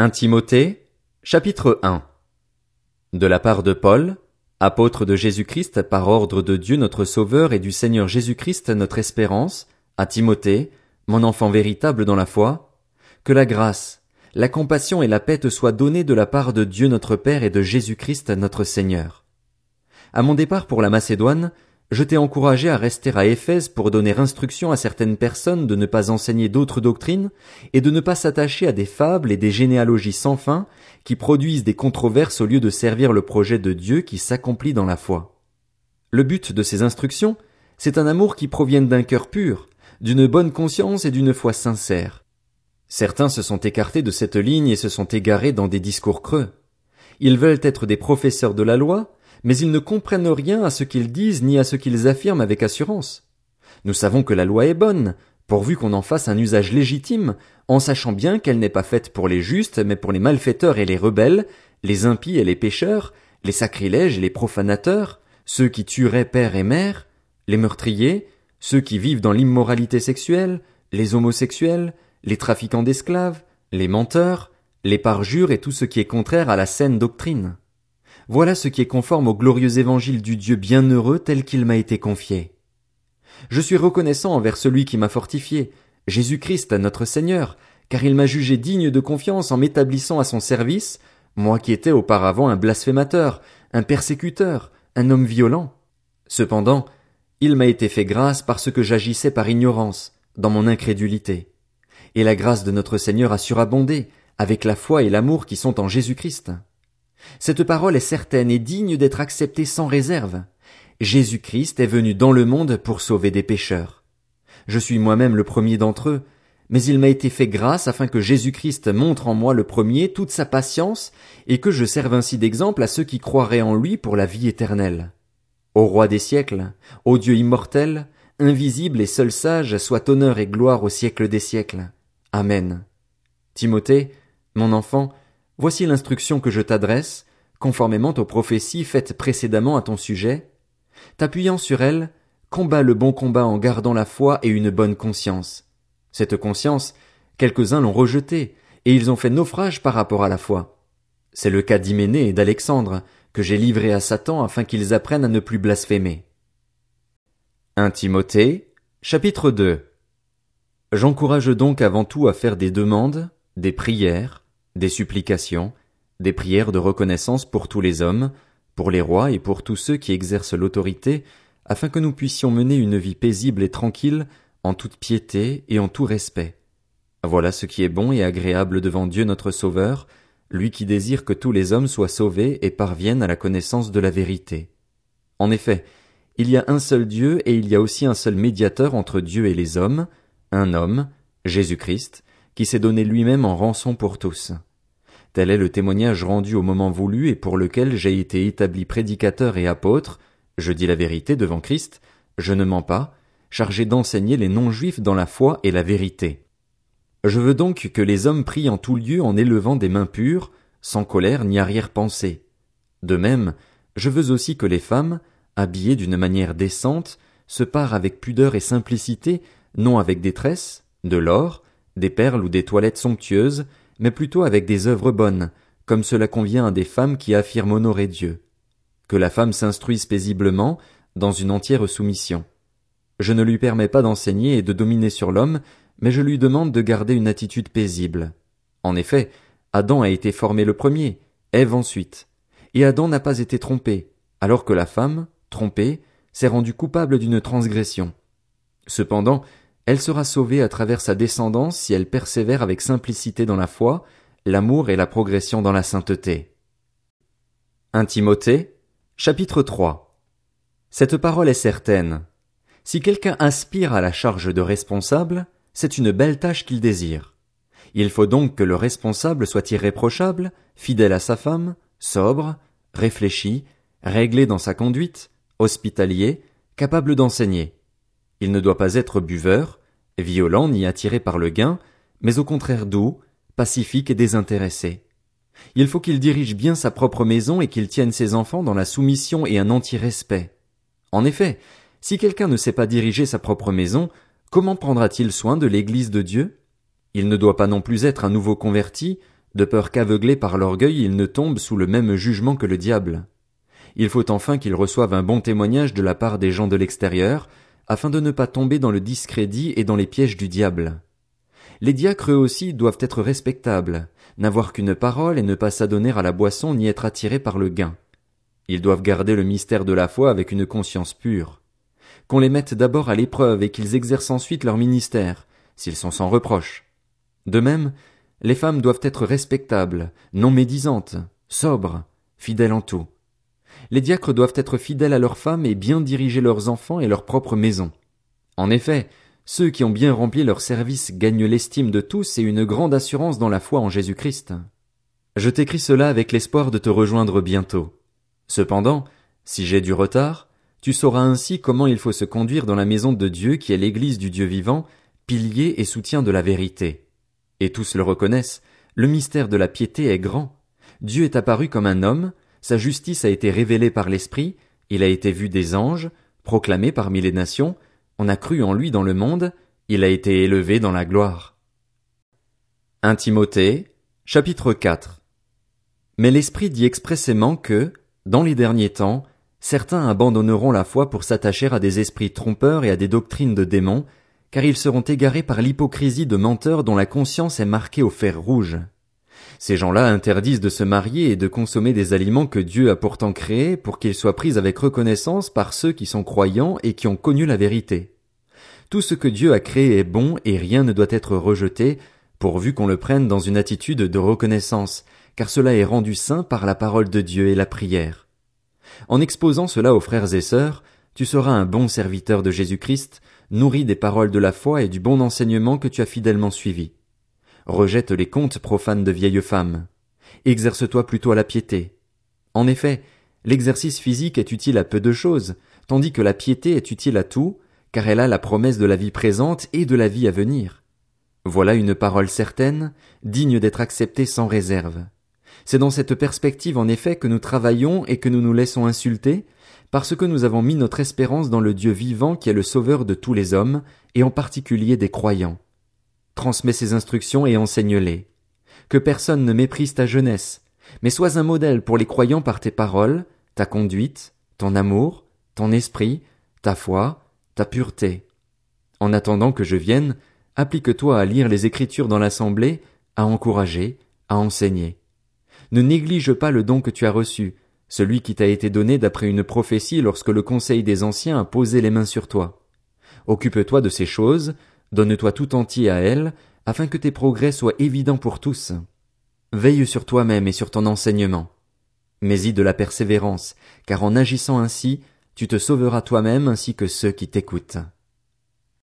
1 Timothée, chapitre 1 De la part de Paul, apôtre de Jésus-Christ par ordre de Dieu notre Sauveur et du Seigneur Jésus-Christ notre espérance, à Timothée, mon enfant véritable dans la foi, que la grâce, la compassion et la paix te soient données de la part de Dieu notre Père et de Jésus-Christ notre Seigneur. À mon départ pour la Macédoine, je t'ai encouragé à rester à Éphèse pour donner instruction à certaines personnes de ne pas enseigner d'autres doctrines et de ne pas s'attacher à des fables et des généalogies sans fin qui produisent des controverses au lieu de servir le projet de Dieu qui s'accomplit dans la foi. Le but de ces instructions, c'est un amour qui provienne d'un cœur pur, d'une bonne conscience et d'une foi sincère. Certains se sont écartés de cette ligne et se sont égarés dans des discours creux. Ils veulent être des professeurs de la loi, mais ils ne comprennent rien à ce qu'ils disent ni à ce qu'ils affirment avec assurance. Nous savons que la loi est bonne, pourvu qu'on en fasse un usage légitime, en sachant bien qu'elle n'est pas faite pour les justes, mais pour les malfaiteurs et les rebelles, les impies et les pécheurs, les sacrilèges et les profanateurs, ceux qui tueraient père et mère, les meurtriers, ceux qui vivent dans l'immoralité sexuelle, les homosexuels, les trafiquants d'esclaves, les menteurs, les parjures et tout ce qui est contraire à la saine doctrine. Voilà ce qui est conforme au glorieux évangile du Dieu bienheureux tel qu'il m'a été confié. Je suis reconnaissant envers celui qui m'a fortifié, Jésus-Christ notre Seigneur, car il m'a jugé digne de confiance en m'établissant à son service, moi qui étais auparavant un blasphémateur, un persécuteur, un homme violent. Cependant, il m'a été fait grâce parce que j'agissais par ignorance, dans mon incrédulité. Et la grâce de notre Seigneur a surabondé, avec la foi et l'amour qui sont en Jésus-Christ. Cette parole est certaine et digne d'être acceptée sans réserve. Jésus-Christ est venu dans le monde pour sauver des pécheurs. Je suis moi-même le premier d'entre eux, mais il m'a été fait grâce afin que Jésus-Christ montre en moi le premier toute sa patience et que je serve ainsi d'exemple à ceux qui croiraient en lui pour la vie éternelle. Au roi des siècles, au Dieu immortel, invisible et seul sage, soit honneur et gloire au siècle des siècles. Amen. Timothée, mon enfant, Voici l'instruction que je t'adresse, conformément aux prophéties faites précédemment à ton sujet. T'appuyant sur elles, combat le bon combat en gardant la foi et une bonne conscience. Cette conscience, quelques-uns l'ont rejetée, et ils ont fait naufrage par rapport à la foi. C'est le cas d'Hyménée et d'Alexandre, que j'ai livré à Satan afin qu'ils apprennent à ne plus blasphémer. 1 Timothée, chapitre 2 J'encourage donc avant tout à faire des demandes, des prières, des supplications, des prières de reconnaissance pour tous les hommes, pour les rois et pour tous ceux qui exercent l'autorité, afin que nous puissions mener une vie paisible et tranquille, en toute piété et en tout respect. Voilà ce qui est bon et agréable devant Dieu notre Sauveur, lui qui désire que tous les hommes soient sauvés et parviennent à la connaissance de la vérité. En effet, il y a un seul Dieu et il y a aussi un seul médiateur entre Dieu et les hommes, un homme, Jésus-Christ, qui s'est donné lui-même en rançon pour tous. Tel est le témoignage rendu au moment voulu et pour lequel j'ai été établi prédicateur et apôtre, je dis la vérité devant Christ, je ne mens pas, chargé d'enseigner les non-juifs dans la foi et la vérité. Je veux donc que les hommes prient en tout lieu en élevant des mains pures, sans colère ni arrière-pensée. De même, je veux aussi que les femmes, habillées d'une manière décente, se parent avec pudeur et simplicité, non avec détresse, de l'or, des perles ou des toilettes somptueuses, mais plutôt avec des œuvres bonnes, comme cela convient à des femmes qui affirment honorer Dieu. Que la femme s'instruise paisiblement, dans une entière soumission. Je ne lui permets pas d'enseigner et de dominer sur l'homme, mais je lui demande de garder une attitude paisible. En effet, Adam a été formé le premier, Ève ensuite. Et Adam n'a pas été trompé, alors que la femme, trompée, s'est rendue coupable d'une transgression. Cependant, elle sera sauvée à travers sa descendance si elle persévère avec simplicité dans la foi, l'amour et la progression dans la sainteté. 1 Timothée, chapitre 3 Cette parole est certaine. Si quelqu'un aspire à la charge de responsable, c'est une belle tâche qu'il désire. Il faut donc que le responsable soit irréprochable, fidèle à sa femme, sobre, réfléchi, réglé dans sa conduite, hospitalier, capable d'enseigner. Il ne doit pas être buveur, violent ni attiré par le gain, mais au contraire doux, pacifique et désintéressé. Il faut qu'il dirige bien sa propre maison et qu'il tienne ses enfants dans la soumission et un entier respect. En effet, si quelqu'un ne sait pas diriger sa propre maison, comment prendra-t-il soin de l'Église de Dieu? Il ne doit pas non plus être un nouveau converti, de peur qu'aveuglés par l'orgueil ils ne tombent sous le même jugement que le diable. Il faut enfin qu'ils reçoivent un bon témoignage de la part des gens de l'extérieur, afin de ne pas tomber dans le discrédit et dans les pièges du diable. Les diacres aussi doivent être respectables, n'avoir qu'une parole et ne pas s'adonner à la boisson ni être attirés par le gain. Ils doivent garder le mystère de la foi avec une conscience pure. Qu'on les mette d'abord à l'épreuve et qu'ils exercent ensuite leur ministère, s'ils sont sans reproche. De même, les femmes doivent être respectables, non médisantes, sobres, fidèles en tout. Les diacres doivent être fidèles à leurs femmes et bien diriger leurs enfants et leur propre maison. En effet, ceux qui ont bien rempli leur service gagnent l'estime de tous et une grande assurance dans la foi en Jésus Christ. Je t'écris cela avec l'espoir de te rejoindre bientôt. Cependant, si j'ai du retard, tu sauras ainsi comment il faut se conduire dans la maison de Dieu qui est l'église du Dieu vivant, pilier et soutien de la vérité. Et tous le reconnaissent, le mystère de la piété est grand. Dieu est apparu comme un homme, sa justice a été révélée par l'Esprit, il a été vu des anges, proclamé parmi les nations, on a cru en lui dans le monde, il a été élevé dans la gloire. 1 Timothée, chapitre 4 Mais l'Esprit dit expressément que, dans les derniers temps, certains abandonneront la foi pour s'attacher à des esprits trompeurs et à des doctrines de démons, car ils seront égarés par l'hypocrisie de menteurs dont la conscience est marquée au fer rouge. Ces gens-là interdisent de se marier et de consommer des aliments que Dieu a pourtant créés pour qu'ils soient pris avec reconnaissance par ceux qui sont croyants et qui ont connu la vérité. Tout ce que Dieu a créé est bon et rien ne doit être rejeté, pourvu qu'on le prenne dans une attitude de reconnaissance, car cela est rendu saint par la parole de Dieu et la prière. En exposant cela aux frères et sœurs, tu seras un bon serviteur de Jésus-Christ, nourri des paroles de la foi et du bon enseignement que tu as fidèlement suivi. Rejette les contes profanes de vieilles femmes. Exerce-toi plutôt à la piété. En effet, l'exercice physique est utile à peu de choses, tandis que la piété est utile à tout, car elle a la promesse de la vie présente et de la vie à venir. Voilà une parole certaine, digne d'être acceptée sans réserve. C'est dans cette perspective en effet que nous travaillons et que nous nous laissons insulter, parce que nous avons mis notre espérance dans le Dieu vivant qui est le sauveur de tous les hommes, et en particulier des croyants. Transmets ses instructions et enseigne-les. Que personne ne méprise ta jeunesse, mais sois un modèle pour les croyants par tes paroles, ta conduite, ton amour, ton esprit, ta foi, ta pureté. En attendant que je vienne, applique-toi à lire les Écritures dans l'assemblée, à encourager, à enseigner. Ne néglige pas le don que tu as reçu, celui qui t'a été donné d'après une prophétie lorsque le conseil des anciens a posé les mains sur toi. Occupe-toi de ces choses, donne-toi tout entier à elles, afin que tes progrès soient évidents pour tous. Veille sur toi-même et sur ton enseignement. Mais-y de la persévérance, car en agissant ainsi, tu te sauveras toi-même ainsi que ceux qui t'écoutent.